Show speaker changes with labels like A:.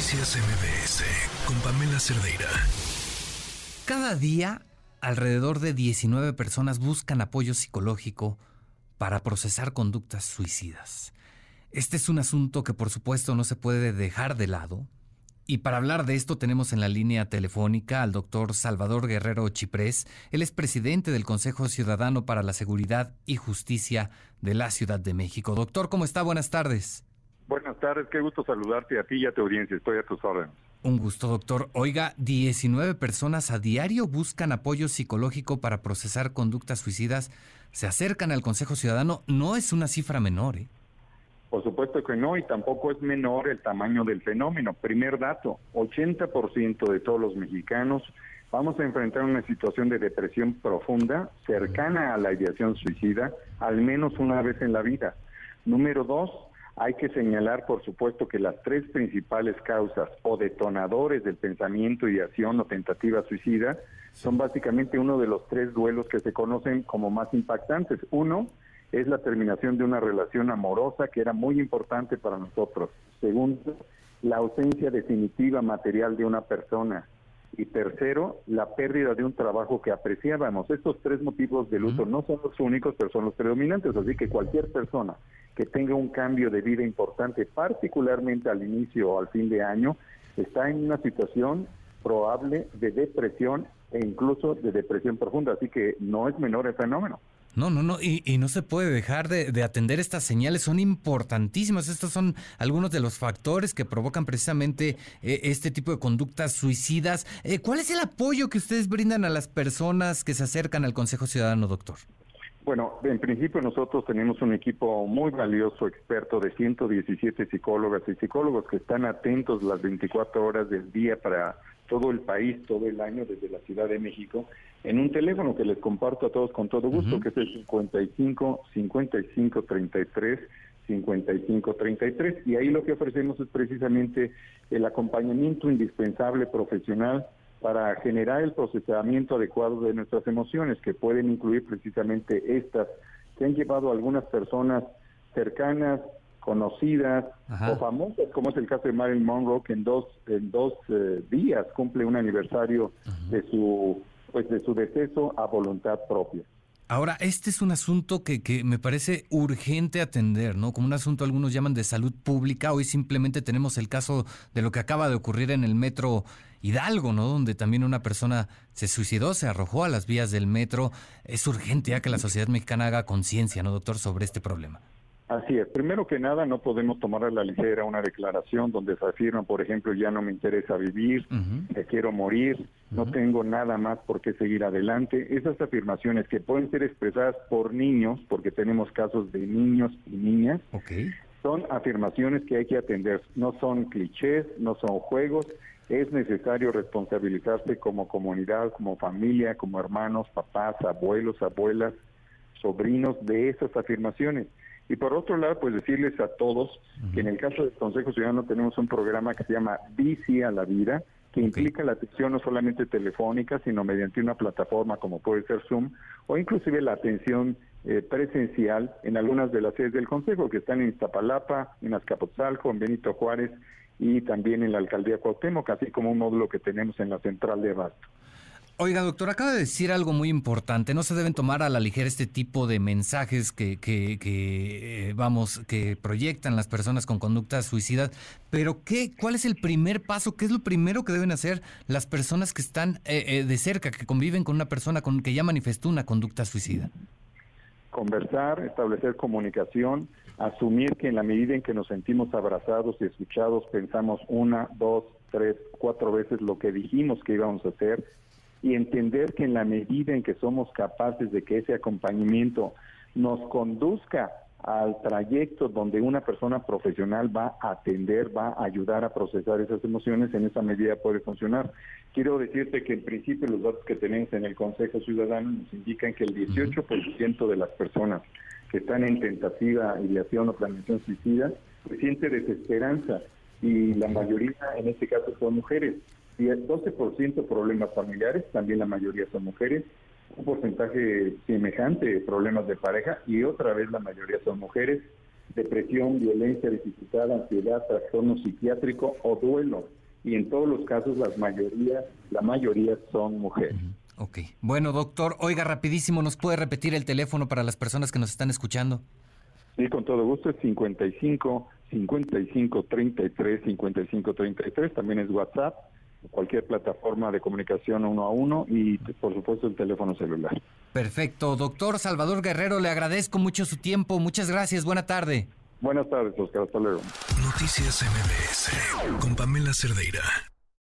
A: Noticias MBS con Pamela Cerdeira.
B: Cada día, alrededor de 19 personas buscan apoyo psicológico para procesar conductas suicidas. Este es un asunto que por supuesto no se puede dejar de lado. Y para hablar de esto tenemos en la línea telefónica al doctor Salvador Guerrero Chiprés. Él es presidente del Consejo Ciudadano para la Seguridad y Justicia de la Ciudad de México. Doctor, ¿cómo está? Buenas tardes.
C: Buenas tardes, qué gusto saludarte a ti y a tu audiencia. Estoy a tus órdenes.
B: Un gusto, doctor. Oiga, 19 personas a diario buscan apoyo psicológico para procesar conductas suicidas. Se acercan al Consejo Ciudadano. No es una cifra menor, ¿eh?
C: Por supuesto que no, y tampoco es menor el tamaño del fenómeno. Primer dato, 80% de todos los mexicanos vamos a enfrentar una situación de depresión profunda cercana a la ideación suicida al menos una vez en la vida. Número dos, hay que señalar, por supuesto, que las tres principales causas o detonadores del pensamiento, ideación o tentativa suicida son básicamente uno de los tres duelos que se conocen como más impactantes. Uno es la terminación de una relación amorosa que era muy importante para nosotros. Segundo, la ausencia definitiva material de una persona. Y tercero, la pérdida de un trabajo que apreciábamos. Estos tres motivos de luto no son los únicos, pero son los predominantes. Así que cualquier persona que tenga un cambio de vida importante, particularmente al inicio o al fin de año, está en una situación probable de depresión e incluso de depresión profunda. Así que no es menor el fenómeno.
B: No, no, no, y, y no se puede dejar de, atender estas señales, son importantísimas. Estos son algunos de los factores que provocan precisamente eh, este tipo de conductas suicidas. Eh, ¿Cuál es el apoyo que ustedes brindan a las personas que se acercan al Consejo Ciudadano, doctor?
C: Bueno, en principio nosotros tenemos un equipo muy valioso, experto de 117 psicólogas y psicólogos que están atentos las 24 horas del día para todo el país, todo el año desde la Ciudad de México, en un teléfono que les comparto a todos con todo gusto, que es el 55 55 33 55 33 y ahí lo que ofrecemos es precisamente el acompañamiento indispensable profesional para generar el procesamiento adecuado de nuestras emociones, que pueden incluir precisamente estas que han llevado a algunas personas cercanas, conocidas o famosas, como es el caso de Marilyn Monroe, que en dos en dos eh, días cumple un aniversario de su pues de su deceso a voluntad propia.
B: Ahora, este es un asunto que, que, me parece urgente atender, ¿no? Como un asunto algunos llaman de salud pública. Hoy simplemente tenemos el caso de lo que acaba de ocurrir en el metro Hidalgo, ¿no? Donde también una persona se suicidó, se arrojó a las vías del metro. Es urgente ya que la sociedad mexicana haga conciencia, ¿no, doctor, sobre este problema?
C: Así es. Primero que nada, no podemos tomar a la ligera una declaración donde se afirma, por ejemplo, ya no me interesa vivir, me quiero morir, no tengo nada más por qué seguir adelante. Esas afirmaciones que pueden ser expresadas por niños, porque tenemos casos de niños y niñas, son afirmaciones que hay que atender. No son clichés, no son juegos. Es necesario responsabilizarse como comunidad, como familia, como hermanos, papás, abuelos, abuelas, sobrinos de esas afirmaciones. Y por otro lado, pues decirles a todos que en el caso del Consejo Ciudadano tenemos un programa que se llama Bici a la Vida, que implica la atención no solamente telefónica, sino mediante una plataforma como puede ser Zoom, o inclusive la atención eh, presencial en algunas de las sedes del Consejo, que están en Iztapalapa, en Azcapotzalco, en Benito Juárez y también en la Alcaldía Cuauhtémoc, así como un módulo que tenemos en la Central de Abasto.
B: Oiga, doctor, acaba de decir algo muy importante. No se deben tomar a la ligera este tipo de mensajes que, que, que eh, vamos, que proyectan las personas con conductas suicidas. Pero ¿qué, ¿cuál es el primer paso? ¿Qué es lo primero que deben hacer las personas que están eh, eh, de cerca, que conviven con una persona con, que ya manifestó una conducta suicida?
C: Conversar, establecer comunicación, asumir que en la medida en que nos sentimos abrazados y escuchados, pensamos una, dos, tres, cuatro veces lo que dijimos que íbamos a hacer y entender que en la medida en que somos capaces de que ese acompañamiento nos conduzca al trayecto donde una persona profesional va a atender, va a ayudar a procesar esas emociones, en esa medida puede funcionar. Quiero decirte que en principio los datos que tenemos en el Consejo Ciudadano nos indican que el 18% de las personas que están en tentativa, ideación o planeación suicida, siente desesperanza y la mayoría en este caso son mujeres. Y el 12% problemas familiares, también la mayoría son mujeres, un porcentaje semejante de problemas de pareja y otra vez la mayoría son mujeres. depresión, violencia, dificultad, ansiedad, trastorno psiquiátrico o duelo. Y en todos los casos, las mayoría, la mayoría son mujeres.
B: Ok. Bueno, doctor, oiga, rapidísimo, ¿nos puede repetir el teléfono para las personas que nos están escuchando?
C: Sí, con todo gusto, es 55 55 33 55 33, también es WhatsApp, cualquier plataforma de comunicación uno a uno y por supuesto el teléfono celular.
B: Perfecto, doctor Salvador Guerrero, le agradezco mucho su tiempo, muchas gracias, buena tarde.
C: Buenas tardes, Oscar, hasta luego.
A: Noticias MBS con Pamela Cerdeira.